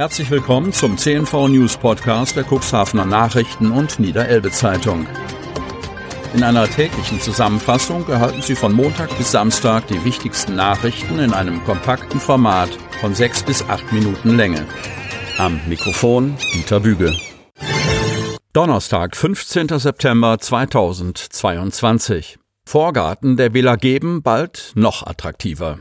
Herzlich willkommen zum CNV News Podcast der Cuxhavener Nachrichten und Niederelbe Zeitung. In einer täglichen Zusammenfassung erhalten Sie von Montag bis Samstag die wichtigsten Nachrichten in einem kompakten Format von sechs bis acht Minuten Länge. Am Mikrofon Dieter Büge. Donnerstag, 15. September 2022. Vorgarten der Villa Geben bald noch attraktiver.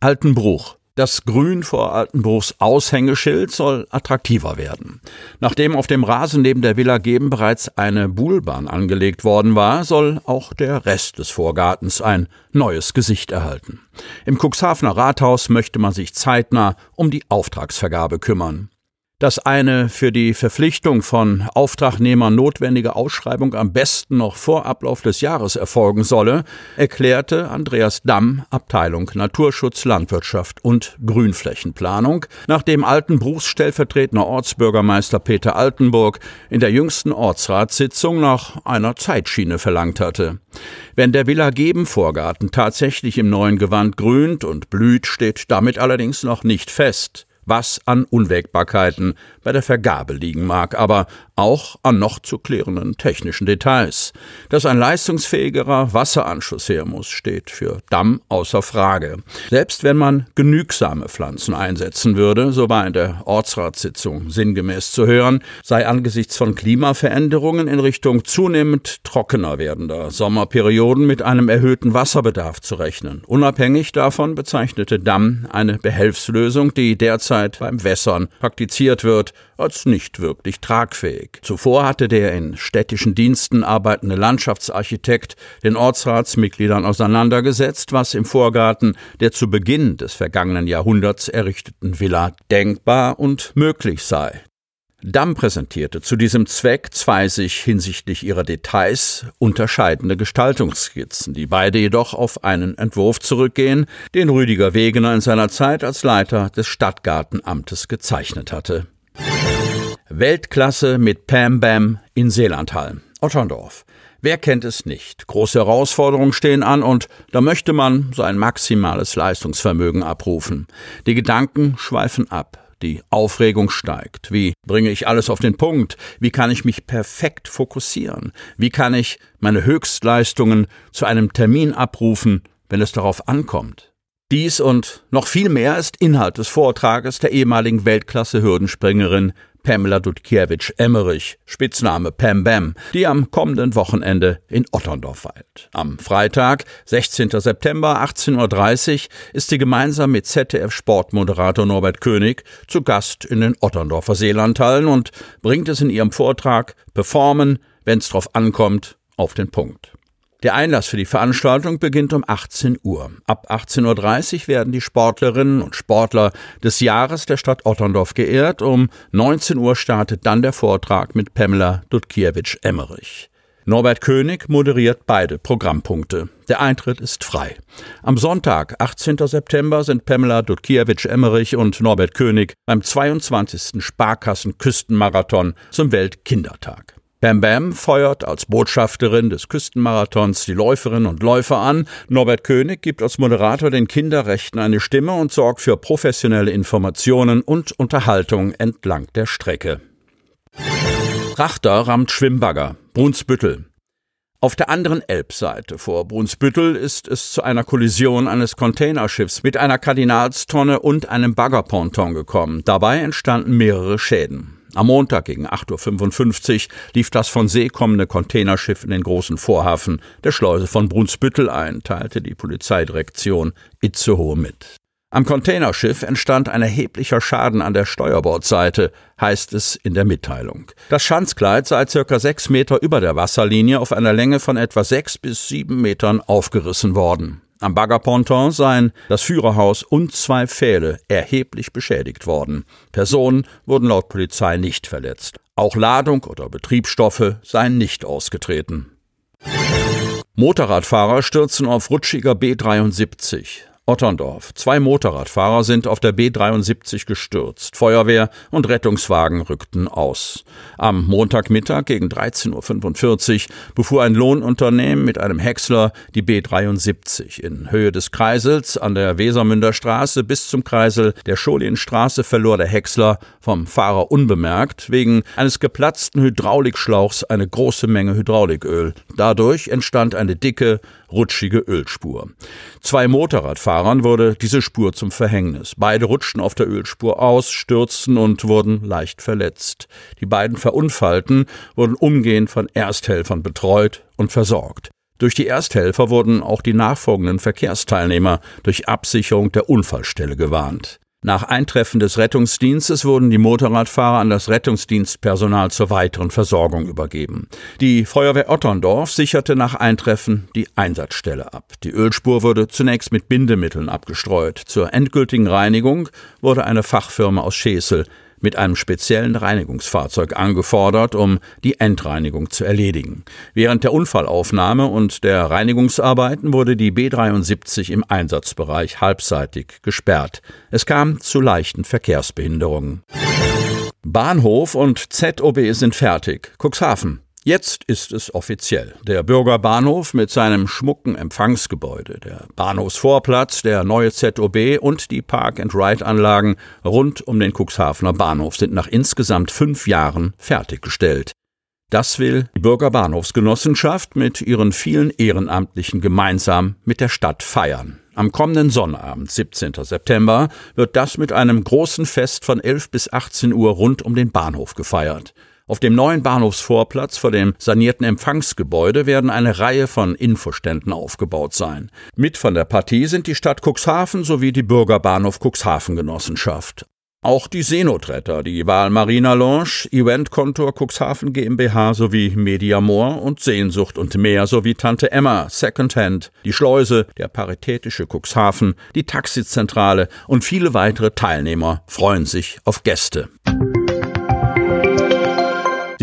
Altenbruch. Das Grün vor Altenbruchs Aushängeschild soll attraktiver werden. Nachdem auf dem Rasen neben der Villa Geben bereits eine Buhlbahn angelegt worden war, soll auch der Rest des Vorgartens ein neues Gesicht erhalten. Im Cuxhavener Rathaus möchte man sich zeitnah um die Auftragsvergabe kümmern dass eine für die Verpflichtung von Auftragnehmern notwendige Ausschreibung am besten noch vor Ablauf des Jahres erfolgen solle, erklärte Andreas Damm, Abteilung Naturschutz, Landwirtschaft und Grünflächenplanung, nachdem Altenbruchs stellvertretender Ortsbürgermeister Peter Altenburg in der jüngsten Ortsratssitzung nach einer Zeitschiene verlangt hatte. Wenn der Villa Geben Vorgarten tatsächlich im neuen Gewand grünt und blüht, steht damit allerdings noch nicht fest was an Unwägbarkeiten bei der Vergabe liegen mag, aber auch an noch zu klärenden technischen Details. Dass ein leistungsfähigerer Wasseranschluss her muss, steht für Damm außer Frage. Selbst wenn man genügsame Pflanzen einsetzen würde, so war in der Ortsratssitzung sinngemäß zu hören, sei angesichts von Klimaveränderungen in Richtung zunehmend trockener werdender Sommerperioden mit einem erhöhten Wasserbedarf zu rechnen. Unabhängig davon bezeichnete Damm eine Behelfslösung, die derzeit beim Wässern praktiziert wird, als nicht wirklich tragfähig. Zuvor hatte der in städtischen Diensten arbeitende Landschaftsarchitekt den Ortsratsmitgliedern auseinandergesetzt, was im Vorgarten der zu Beginn des vergangenen Jahrhunderts errichteten Villa denkbar und möglich sei. Damm präsentierte zu diesem Zweck zwei sich hinsichtlich ihrer Details unterscheidende Gestaltungsskizzen, die beide jedoch auf einen Entwurf zurückgehen, den Rüdiger Wegener in seiner Zeit als Leiter des Stadtgartenamtes gezeichnet hatte. Weltklasse mit Pam Bam in Seelandhalm, Otterndorf. Wer kennt es nicht? Große Herausforderungen stehen an und da möchte man sein maximales Leistungsvermögen abrufen. Die Gedanken schweifen ab. Die Aufregung steigt. Wie bringe ich alles auf den Punkt? Wie kann ich mich perfekt fokussieren? Wie kann ich meine Höchstleistungen zu einem Termin abrufen, wenn es darauf ankommt? Dies und noch viel mehr ist Inhalt des Vortrages der ehemaligen Weltklasse-Hürdenspringerin Pamela Dudkiewicz-Emmerich, Spitzname Pam Bam, die am kommenden Wochenende in Otterndorf weilt. Am Freitag, 16. September, 18.30 Uhr, ist sie gemeinsam mit ZDF-Sportmoderator Norbert König zu Gast in den Otterndorfer Seelandhallen und bringt es in ihrem Vortrag Performen, wenn's drauf ankommt, auf den Punkt. Der Einlass für die Veranstaltung beginnt um 18 Uhr. Ab 18.30 Uhr werden die Sportlerinnen und Sportler des Jahres der Stadt Otterndorf geehrt. Um 19 Uhr startet dann der Vortrag mit Pamela Dudkiewicz-Emmerich. Norbert König moderiert beide Programmpunkte. Der Eintritt ist frei. Am Sonntag, 18. September, sind Pamela Dudkiewicz-Emmerich und Norbert König beim 22. Sparkassen-Küstenmarathon zum Weltkindertag. Bam Bam feuert als Botschafterin des Küstenmarathons die Läuferinnen und Läufer an. Norbert König gibt als Moderator den Kinderrechten eine Stimme und sorgt für professionelle Informationen und Unterhaltung entlang der Strecke. Frachter rammt Schwimmbagger. Brunsbüttel. Auf der anderen Elbseite vor Brunsbüttel ist es zu einer Kollision eines Containerschiffs mit einer Kardinalstonne und einem Baggerponton gekommen. Dabei entstanden mehrere Schäden. Am Montag gegen 8.55 Uhr lief das von See kommende Containerschiff in den großen Vorhafen der Schleuse von Brunsbüttel ein, teilte die Polizeidirektion Itzehoe mit. Am Containerschiff entstand ein erheblicher Schaden an der Steuerbordseite, heißt es in der Mitteilung. Das Schanzkleid sei circa sechs Meter über der Wasserlinie auf einer Länge von etwa sechs bis sieben Metern aufgerissen worden. Am Baggerponton seien das Führerhaus und zwei Pfähle erheblich beschädigt worden. Personen wurden laut Polizei nicht verletzt. Auch Ladung oder Betriebsstoffe seien nicht ausgetreten. Motorradfahrer stürzen auf rutschiger B73. Otterndorf. Zwei Motorradfahrer sind auf der B73 gestürzt. Feuerwehr und Rettungswagen rückten aus. Am Montagmittag gegen 13.45 Uhr befuhr ein Lohnunternehmen mit einem Häcksler die B73 in Höhe des Kreisels an der Wesermünder Straße bis zum Kreisel der Scholienstraße verlor der Häcksler vom Fahrer unbemerkt wegen eines geplatzten Hydraulikschlauchs eine große Menge Hydrauliköl. Dadurch entstand eine dicke, rutschige Ölspur. Zwei Motorradfahrern wurde diese Spur zum Verhängnis. Beide rutschten auf der Ölspur aus, stürzten und wurden leicht verletzt. Die beiden Verunfallten wurden umgehend von Ersthelfern betreut und versorgt. Durch die Ersthelfer wurden auch die nachfolgenden Verkehrsteilnehmer durch Absicherung der Unfallstelle gewarnt. Nach Eintreffen des Rettungsdienstes wurden die Motorradfahrer an das Rettungsdienstpersonal zur weiteren Versorgung übergeben. Die Feuerwehr Otterndorf sicherte nach Eintreffen die Einsatzstelle ab. Die Ölspur wurde zunächst mit Bindemitteln abgestreut. Zur endgültigen Reinigung wurde eine Fachfirma aus Schesel mit einem speziellen Reinigungsfahrzeug angefordert, um die Endreinigung zu erledigen. Während der Unfallaufnahme und der Reinigungsarbeiten wurde die B73 im Einsatzbereich halbseitig gesperrt. Es kam zu leichten Verkehrsbehinderungen. Bahnhof und ZOB sind fertig. Cuxhaven. Jetzt ist es offiziell. Der Bürgerbahnhof mit seinem schmucken Empfangsgebäude, der Bahnhofsvorplatz, der neue ZOB und die Park-and-Ride-Anlagen rund um den Cuxhavener Bahnhof sind nach insgesamt fünf Jahren fertiggestellt. Das will die Bürgerbahnhofsgenossenschaft mit ihren vielen Ehrenamtlichen gemeinsam mit der Stadt feiern. Am kommenden Sonnabend, 17. September, wird das mit einem großen Fest von 11 bis 18 Uhr rund um den Bahnhof gefeiert. Auf dem neuen Bahnhofsvorplatz vor dem sanierten Empfangsgebäude werden eine Reihe von Infoständen aufgebaut sein. Mit von der Partie sind die Stadt Cuxhaven sowie die Bürgerbahnhof Cuxhaven Genossenschaft. Auch die Seenotretter, die Wahl Marina Lounge, Eventkontor Cuxhaven GmbH sowie Mediamor und Sehnsucht und mehr sowie Tante Emma, Secondhand, die Schleuse, der Paritätische Cuxhaven, die Taxizentrale und viele weitere Teilnehmer freuen sich auf Gäste.